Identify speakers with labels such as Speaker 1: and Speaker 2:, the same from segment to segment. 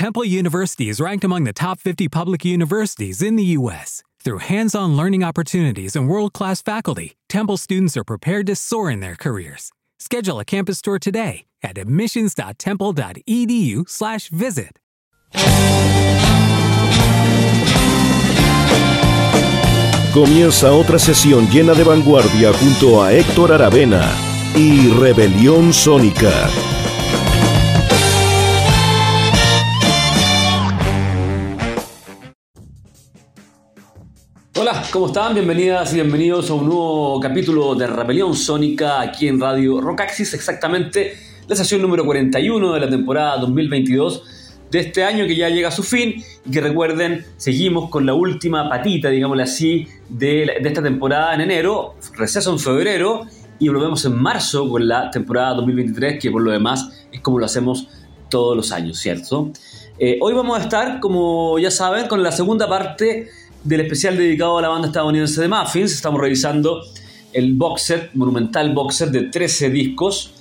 Speaker 1: Temple University is ranked among the top 50 public universities in the U.S. Through hands on learning opportunities and world class faculty, Temple students are prepared to soar in their careers. Schedule a campus tour today at admissions.temple.edu/slash visit.
Speaker 2: Comienza otra sesión llena de vanguardia junto a Héctor Aravena y Rebelión Sónica.
Speaker 3: Hola, ¿cómo están? Bienvenidas y bienvenidos a un nuevo capítulo de Rebelión Sónica aquí en Radio Rockaxis, exactamente la sesión número 41 de la temporada 2022 de este año que ya llega a su fin y que recuerden, seguimos con la última patita, digámoslo así, de, esta temporada en enero, receso en febrero y volvemos en marzo con la temporada 2023 que por lo demás es como lo hacemos todos los años, ¿cierto? Eh, hoy vamos a estar, como ya saben, con la segunda parte del especial dedicado a la banda estadounidense de Muffins. Estamos revisando el box set, monumental box set de 13 discos,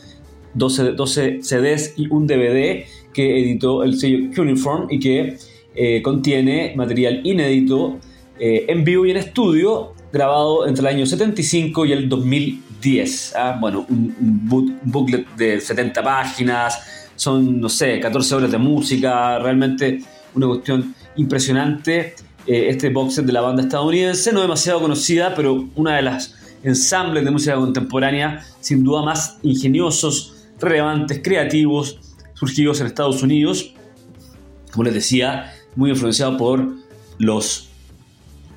Speaker 3: 12, 12 CDs y un DVD que editó el sello Uniform y que eh, contiene material inédito eh, en vivo y en estudio grabado entre el año 75 y el 2010. ¿ah? Bueno, un, un, booklet de 70 páginas, son, no sé, 14 horas de música, realmente una cuestión impresionante. Eh, este box set de la banda estadounidense, no demasiado conocida, pero una de las ensambles de música contemporánea sin duda más ingeniosos, relevantes, creativos, surgidos en Estados Unidos, como les decía, muy influenciado por los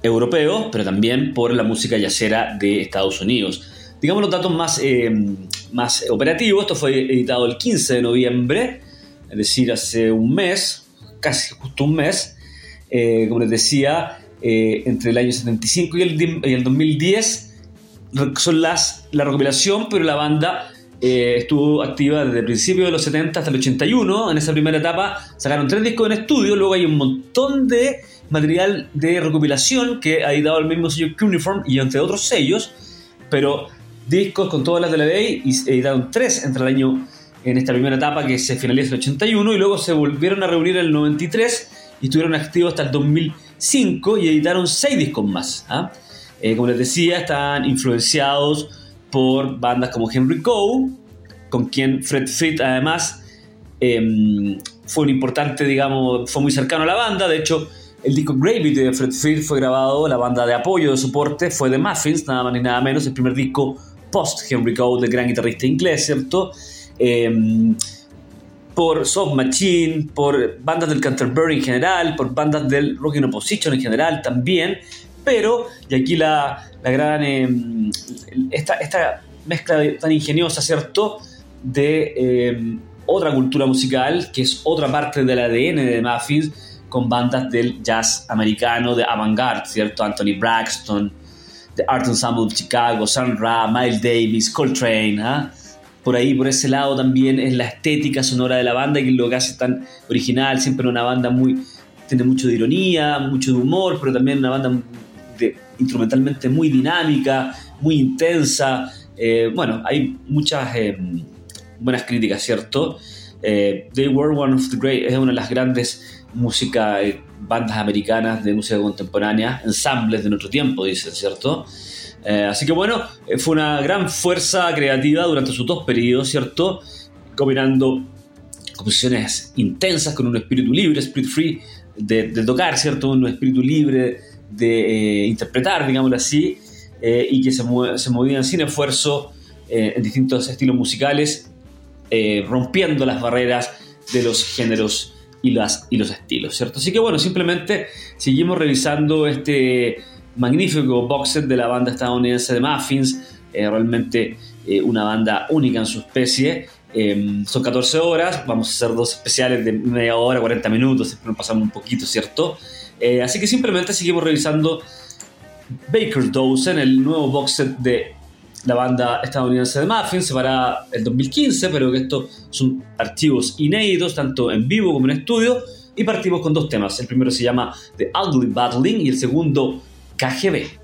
Speaker 3: europeos, pero también por la música yacera de Estados Unidos. Digamos los datos más, eh, más operativos, esto fue editado el 15 de noviembre, es decir, hace un mes, casi justo un mes, eh, como les decía, eh, entre el año 75 y el, y el 2010 son las, la recopilación, pero la banda eh, estuvo activa desde el principio de los 70 hasta el 81. En esa primera etapa sacaron tres discos en estudio, luego hay un montón de material de recopilación que ha editado el mismo sello Uniform y entre otros sellos, pero discos con todas las de la ley y editaron tres entre el año en esta primera etapa que se finaliza el 81 y luego se volvieron a reunir en el 93 y estuvieron activos hasta el 2005 y editaron seis discos más. ¿ah? Eh, como les decía, están influenciados por bandas como Henry Coe, con quien Fred Fleet además eh, fue un importante, digamos, fue muy cercano a la banda. De hecho, el disco Gravity de Fred Fleet fue grabado, la banda de apoyo, de soporte, fue de Muffins, nada más ni nada menos, el primer disco post Henry Coe del gran guitarrista inglés, ¿cierto? Eh, por Soft Machine, por bandas del Canterbury en general, por bandas del Rock in Opposition en general también, pero, y aquí la, la gran, eh, esta, esta, mezcla tan ingeniosa, ¿cierto?, de eh, otra cultura musical, que es otra parte del ADN de Muffins, con bandas del jazz americano, de avant-garde, ¿cierto? Anthony Braxton, The Art Ensemble de Chicago, Sun Ra, Miles Davis, Coltrane, ¿ah? Por ahí, por ese lado también es la estética sonora de la banda que lo que hace tan original, siempre una banda muy, tiene mucho de ironía, mucho de humor, pero también una banda instrumentalmente muy dinámica, muy intensa. Eh, bueno, hay muchas eh, buenas críticas, ¿cierto? Eh, They Were One of the Great es una de las grandes música, bandas americanas de música contemporánea, ensambles de nuestro tiempo, dicen, ¿cierto? Eh, así que bueno, eh, fue una gran fuerza creativa durante sus dos periodos, ¿cierto? Combinando composiciones intensas con un espíritu libre, spirit free de, de tocar, ¿cierto? Un espíritu libre de eh, interpretar, digámoslo así, y que se, se, movían sin esfuerzo en distintos estilos musicales, rompiendo las barreras de los géneros y, las, y los estilos, ¿cierto? Así que bueno, simplemente seguimos revisando este magnífico box set de la banda estadounidense de Muffins, eh, realmente eh, una banda única en su especie. Eh, son 14 horas, vamos a hacer dos especiales de media hora, 40 minutos, nos pasamos un poquito, ¿cierto? así que simplemente seguimos revisando Baker's Dozen, el nuevo box set de la banda estadounidense de Muffins, se para el 2015, pero que estos son archivos inéditos, tanto en vivo como en estudio, y partimos con dos temas. El primero se llama The Ugly Battling y el segundo KGB.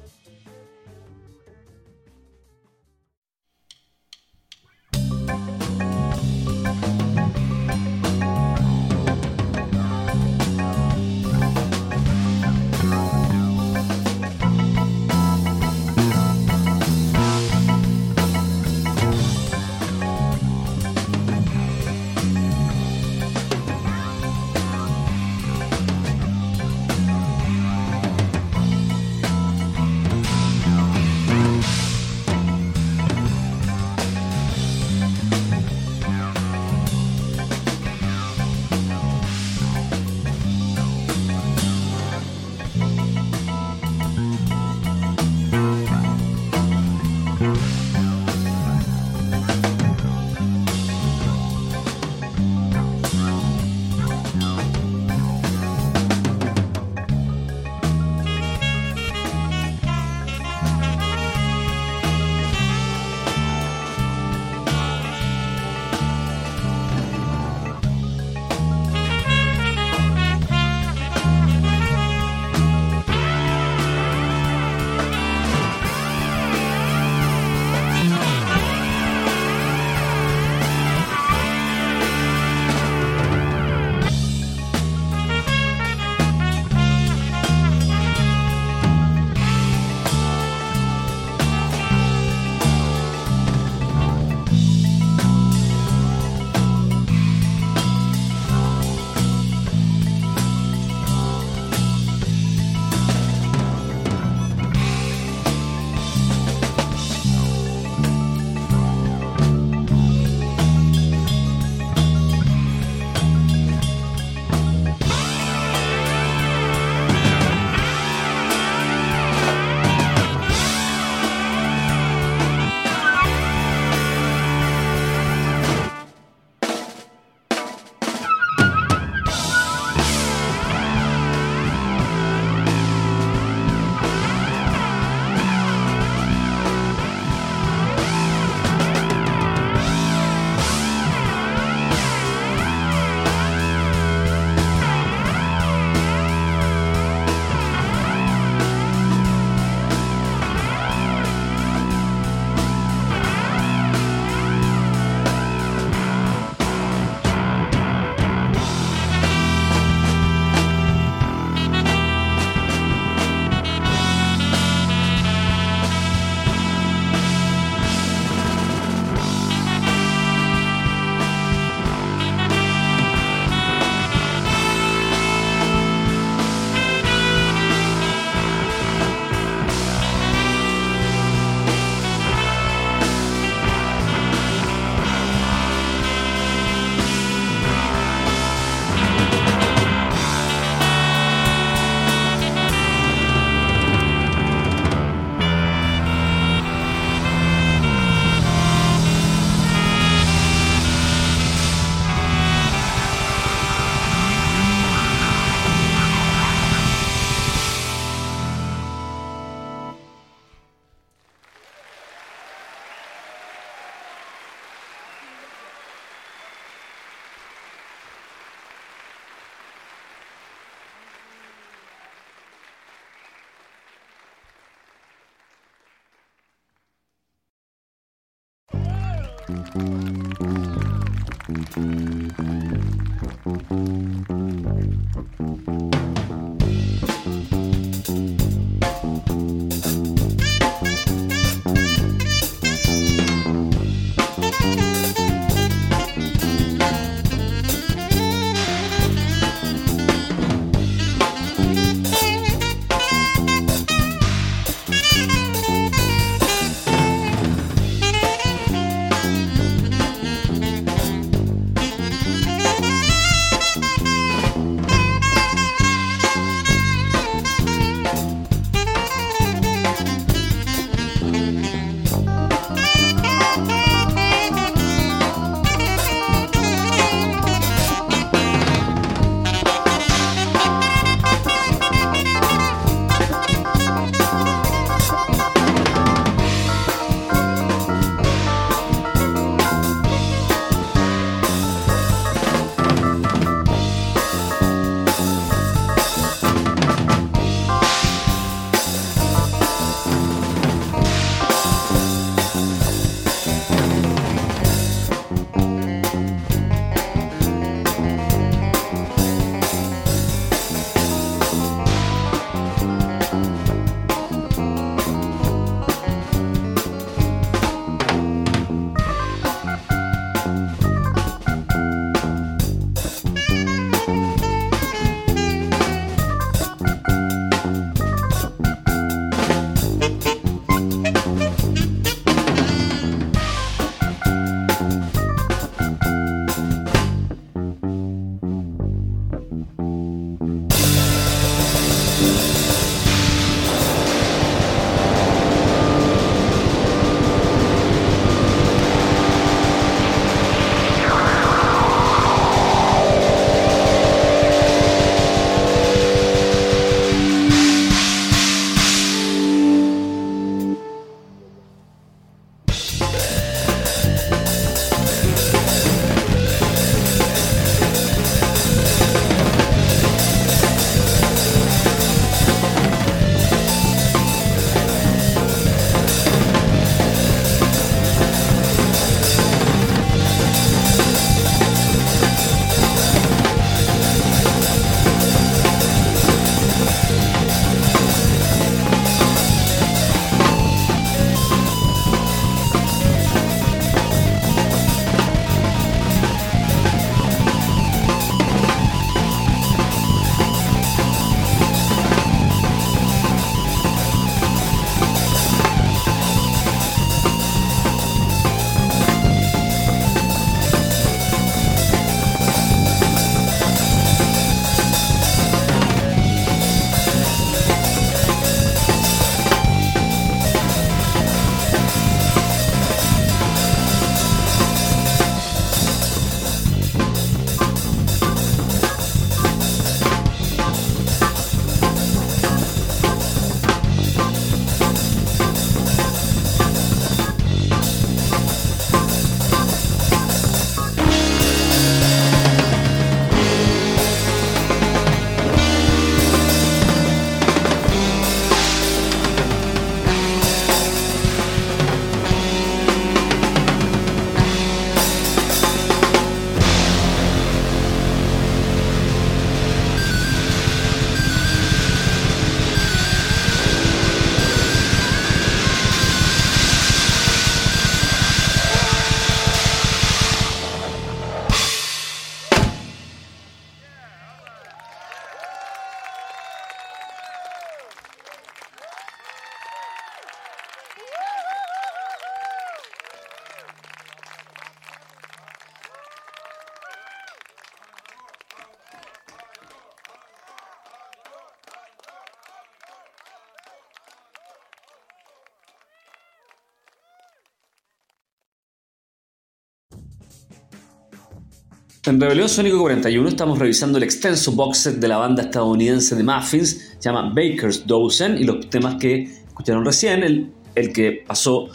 Speaker 3: En Rebelión Sónico 41 estamos revisando el extenso box set de la banda estadounidense de Muffins, se llama Baker's Dozen, y los temas que escucharon recién, el, el que pasó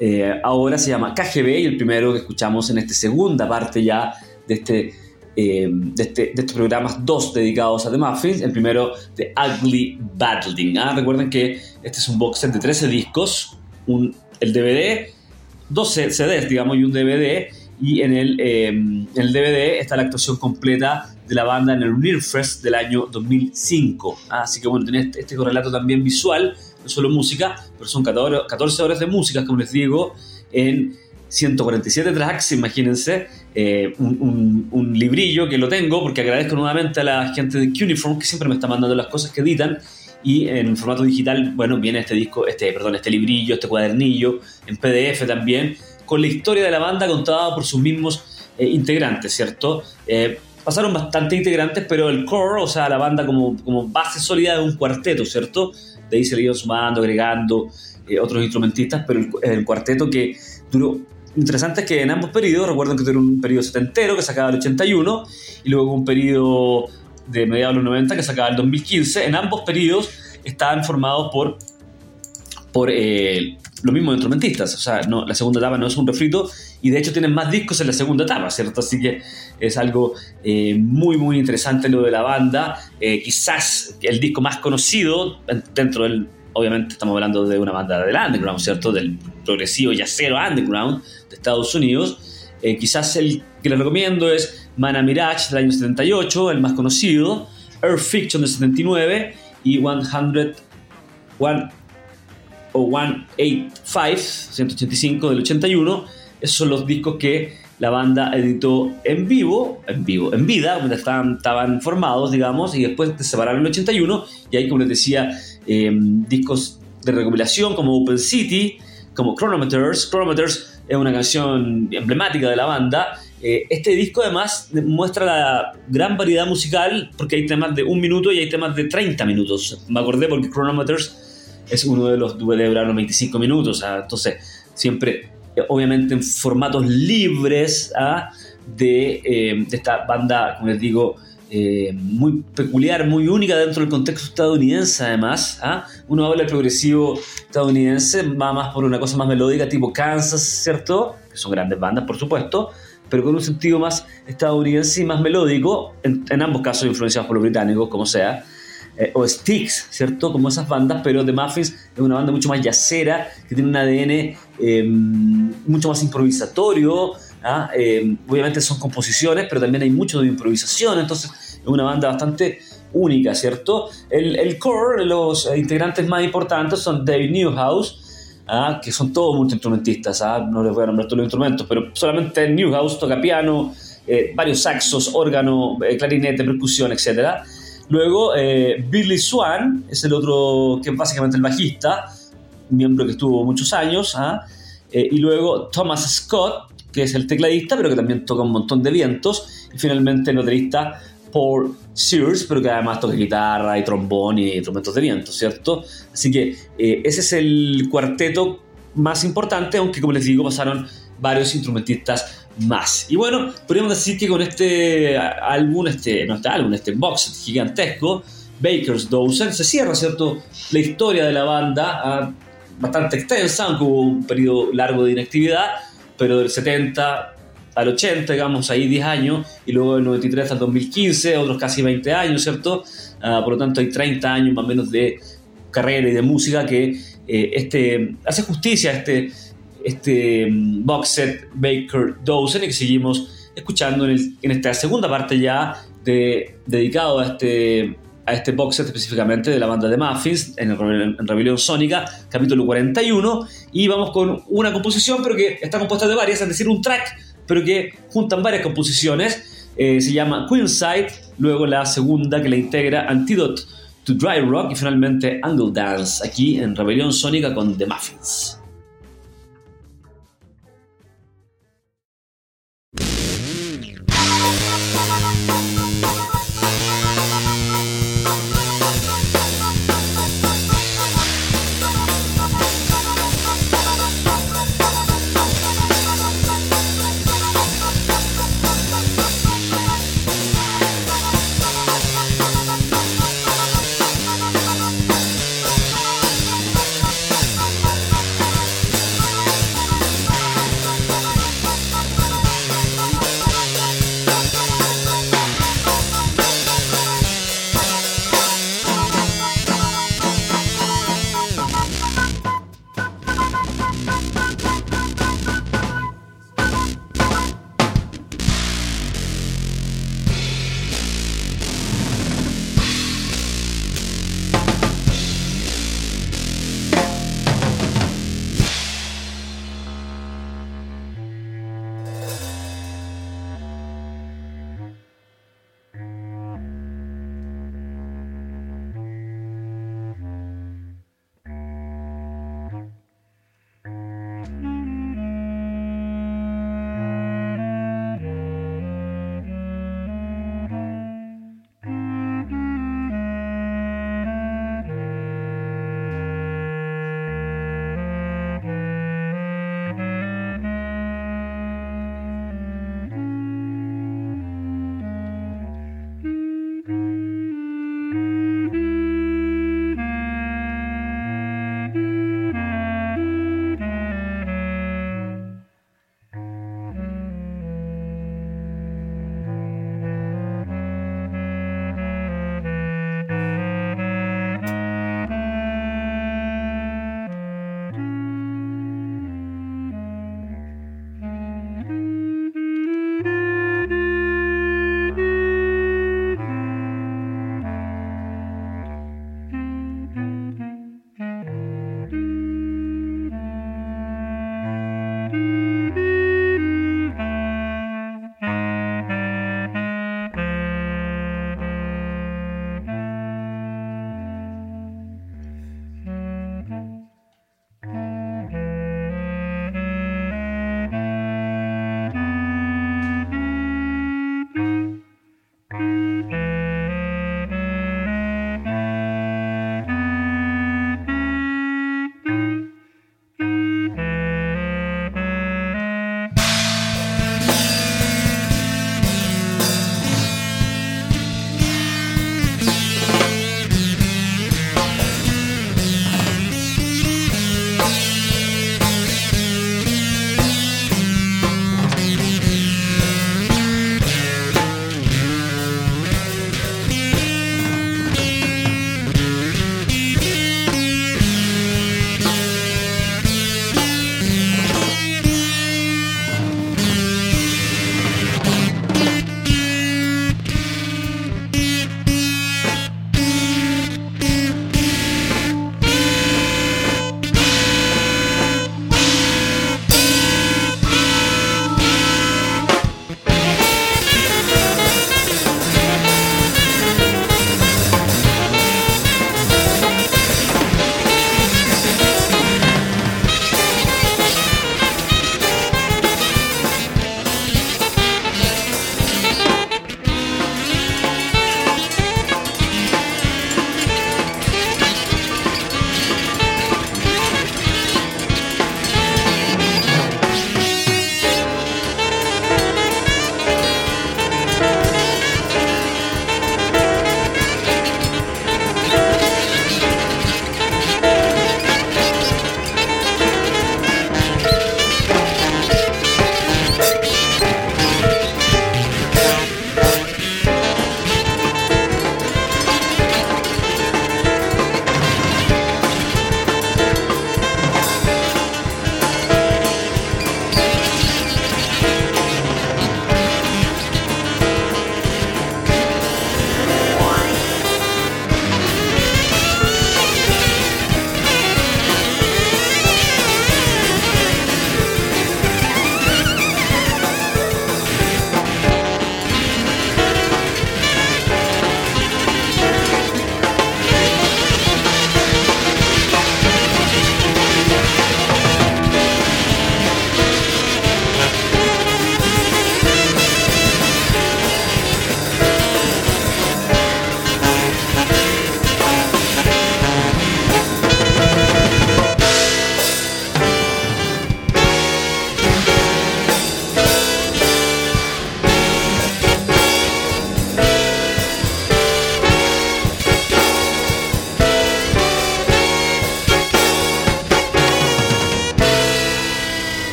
Speaker 3: eh, ahora se llama KGB, y el primero que escuchamos en esta segunda parte ya de este eh, de, este, de, estos programas, dos dedicados a The Muffins. El primero de Ugly Battling. ¿ah? Recuerden que este es un box set de 13 discos, un, el DVD 12 CDs, digamos, y un DVD. Y en el, em, el DVD está la actuación completa de la banda en el Unirfest del año 2005. Ah, así que bueno, tenés este, este correlato también visual, no solo música, pero son 14 horas de música, como les digo, en 147 tracks, imagínense, eh, un, librillo que lo tengo, porque agradezco nuevamente a la gente de Cuneiform que siempre me está mandando las cosas que editan. Y en formato digital, bueno, viene este disco, este, perdón, este librillo, este cuadernillo, en PDF también, con la historia de la banda contada por sus mismos eh, integrantes, ¿cierto? Eh, pasaron bastante integrantes, pero el core, o sea, la banda como, base sólida de un cuarteto, ¿cierto? De ahí se le iban sumando, agregando otros instrumentistas, pero el, cuarteto que duró interesante es que en ambos periodos, recuerden que tuve un periodo setentero que sacaba el 81 y luego un periodo de mediados de los 90 que sacaba el 2015. En ambos periodos estaban formados por, por eh, los mismos instrumentistas. O sea, no, la segunda etapa no es un refrito y de hecho tienen más discos en la segunda etapa, ¿cierto? Así que es algo eh, muy, muy interesante lo de la banda. Eh, quizás el disco más conocido dentro del obviamente estamos hablando de una banda del underground, ¿cierto? Del progresivo yacero underground de Estados Unidos. Eh, quizás el que les recomiendo es Mana Mirage del año 78, el más conocido, Earth Fiction del 79 y 100, o 185, 185 del 81. Esos son los discos que la banda editó en vivo, en vivo, en vida, donde estaban, estaban formados, digamos, y después se separaron en el 81, y ahí, como les decía, em, discos de recopilación como Open City, como Chronometers. Chronometers es una canción emblemática de la banda. Eh, este disco además muestra la gran variedad musical porque hay temas de un minuto y hay temas de 30 minutos. Me acordé porque Chronometers es uno de los debe durar los 25 minutos. entonces, siempre obviamente en formatos libres ¿ah? eh, de, esta banda, como les digo, eh, muy peculiar, muy única dentro del contexto estadounidense además. ¿ah? Uno habla del progresivo estadounidense, va más por una cosa más melódica tipo Kansas, ¿cierto? Que son grandes bandas, por supuesto, pero con un sentido más estadounidense y más melódico, en, en ambos casos influenciados por los británicos, como sea. Eh, o Sticks, ¿cierto? Como esas bandas, pero The Muffins es una banda mucho más yacera, que tiene un ADN eh, mucho más improvisatorio. ¿ah? Eh, obviamente son composiciones, pero también hay mucho de improvisación, entonces es una banda bastante única, ¿cierto? El, el core, los integrantes más importantes son David Newhouse, ¿ah? que son todos multiinstrumentistas, ¿ah? no les voy a nombrar todos los instrumentos, pero solamente Newhouse toca piano, varios saxos, órgano, clarinete, percusión, etcétera. Luego, eh, Billy Swan es el otro, que es básicamente el bajista, miembro que estuvo muchos años. ¿ah? Eh, y luego Thomas Scott, que es el tecladista, pero que también toca un montón de vientos. Y finalmente el baterista Paul Sears, pero que además toca guitarra y trombón y instrumentos de viento, ¿cierto? Así que eh, ese es el cuarteto más importante, aunque como les digo, pasaron varios instrumentistas más. Y bueno, podríamos decir que con este álbum, este, no este álbum, este box gigantesco, Baker's Dozen, se cierra, ¿cierto?, la historia de la banda, ah, bastante extensa, aunque hubo un periodo largo de inactividad, pero del 70 al 80, digamos, ahí 10 años, y luego del 93 al 2015, otros casi 20 años, ¿cierto? Ah, por lo tanto, hay 30 años más o menos de carrera y de música que eh, este, hace justicia a este este mm, box set Baker Dozen y que seguimos escuchando en, esta segunda parte ya de, dedicado a este, a este box set específicamente de la banda de Muffins en, en Rebelión Sónica, capítulo 41. Y vamos con una composición, pero que está compuesta de varias, es decir, un track, pero que juntan varias composiciones. Eh, se llama Queenside, luego la segunda que la integra Antidote to Dry Rock y finalmente Angle Dance, aquí en Rebelión Sónica con The Muffins.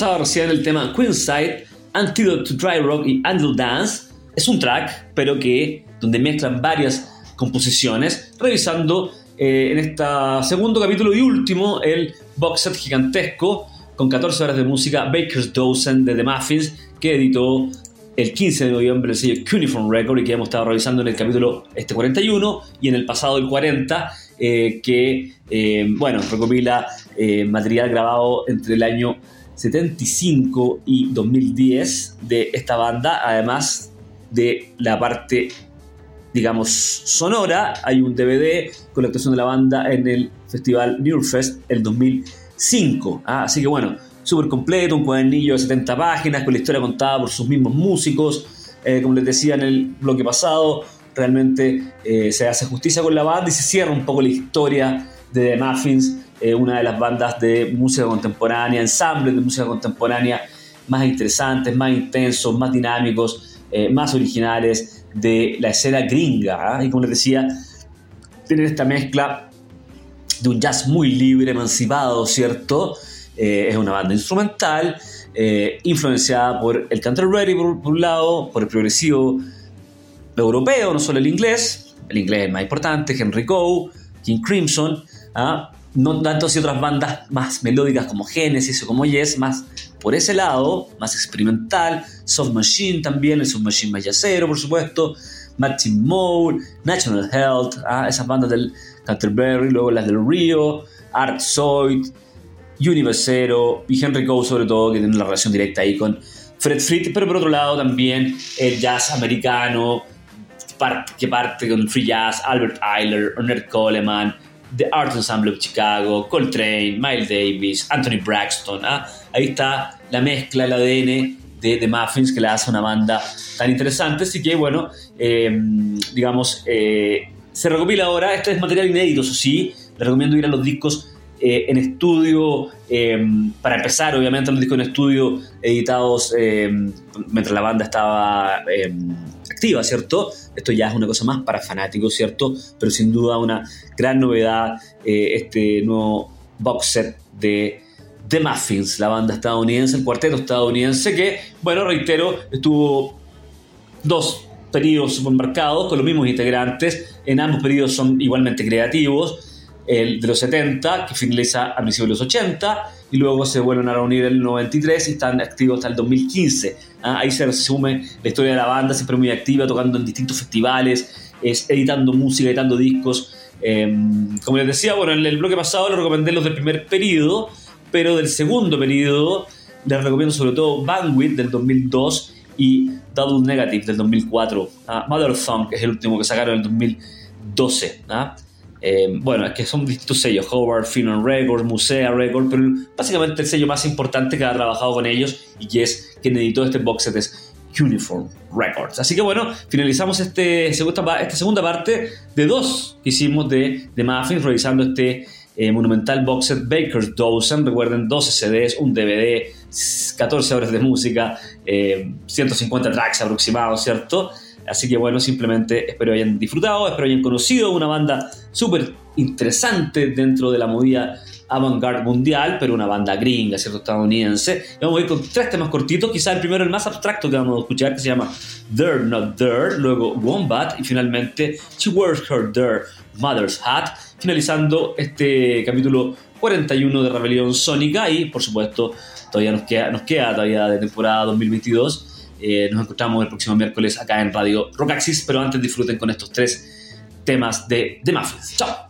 Speaker 3: Pasaba recién el tema Queenside, Antidote to Dry Rock y Angel Dance. Es un track, pero que donde mezclan varias composiciones, revisando eh, en este segundo capítulo y último el box set gigantesco con 14 horas de música Baker's Dozen de The Muffins que editó el 15 de noviembre el sello Cuneiform Record y que hemos estado revisando en el capítulo este 41 y en el pasado el 40 eh, que eh, bueno recopila material grabado entre el año 75 y 2010 de esta banda además de la parte digamos, sonora. Hay un DVD con la actuación de la banda en el festival Newfest el 2005. ¿ah? Así que bueno, súper completo, un cuadernillo de 70 páginas con la historia contada por sus mismos músicos. Eh, como les decía en el bloque pasado, realmente eh, se hace justicia con la banda y se cierra un poco la historia de The Muffins, eh, una de las bandas de música contemporánea, ensambles de música contemporánea más interesantes, más intensos, más dinámicos, más originales de la escena gringa. ¿ah? Y como les decía, tienen esta mezcla de un jazz muy libre, emancipado, ¿cierto? Eh, es una banda instrumental, eh, influenciada por el country por, por, un lado, por el progresivo europeo, no solo el inglés, el inglés es más importante, Henry Coe, King Crimson, ¿ah? no tanto si otras bandas más melódicas como Genesis o como Yes, más por ese lado, más experimental, Soft Machine también, el Soft Machine más yacero, por supuesto, Martin Mole, National Health, ¿ah? esas bandas del Canterbury, luego las del Rio, Art Zoid, Universero y Henry Coe sobre todo, que tienen una relación directa ahí con Fred Fleet, pero por otro lado también el jazz americano, que parte con Free Jazz, Albert Eiler, Ornette Coleman, The Art Ensemble of Chicago, Coltrane, Miles Davis, Anthony Braxton. ¿ah? Ahí está la mezcla, el ADN de The Muffins que le hace una banda tan interesante. Así que, bueno, em, digamos, eh, se recopila ahora. Este es material inédito, eso sí. Les recomiendo ir a los discos eh, en estudio, em, para empezar, obviamente, los discos en estudio editados em, mientras la banda estaba ¿cierto? Esto ya es una cosa más para fanáticos, ¿cierto? Pero sin duda una gran novedad eh, este nuevo box set de The Muffins, la banda estadounidense, el cuarteto estadounidense que, bueno, reitero, estuvo dos periodos supermercados con los mismos integrantes. En ambos periodos son igualmente creativos. El de los 70, que finaliza a principios de los 80, y luego se vuelven a reunir en el 93 y están activos hasta el 2015. Ah, ahí se resume la historia de la banda, siempre muy activa, tocando en distintos festivales, es, editando música, editando discos. Em, como les decía, bueno, en el bloque pasado les recomendé los del primer periodo, pero del segundo periodo les recomiendo sobre todo Bandwidth del 2002 y Double Negative del 2004. Ah, Mother Song, que es el último que sacaron en el 2012. ¿ah? Eh, bueno, es que son distintos sellos, Howard, Finon Records, Musea Records, pero básicamente el sello más importante que ha trabajado con ellos y que es quien editó este box set es Uniform Records. Así que bueno, finalizamos este, esta segunda parte de dos que hicimos de, de Muffins, revisando este eh, monumental box set Baker's Dozen. Recuerden, 12 CDs, un DVD, 14 horas de música, 150 eh, tracks aproximados, ¿cierto? Así que bueno, simplemente espero hayan disfrutado, espero hayan conocido una banda súper interesante dentro de la movida avant-garde mundial, pero una banda gringa, ¿cierto? Estadounidense. Vamos a ir con tres temas cortitos, quizá el primero, el más abstracto que vamos a escuchar, que se llama There Not There, luego Wombat y finalmente She Wears Her There Mother's Hat, finalizando este capítulo 41 de Rebelión Sónica y por supuesto todavía nos queda, nos queda todavía de temporada 2022 eh, nos encontramos el próximo miércoles acá en Radio Rockaxis, pero antes disfruten con estos tres temas de The Muffins. Chao.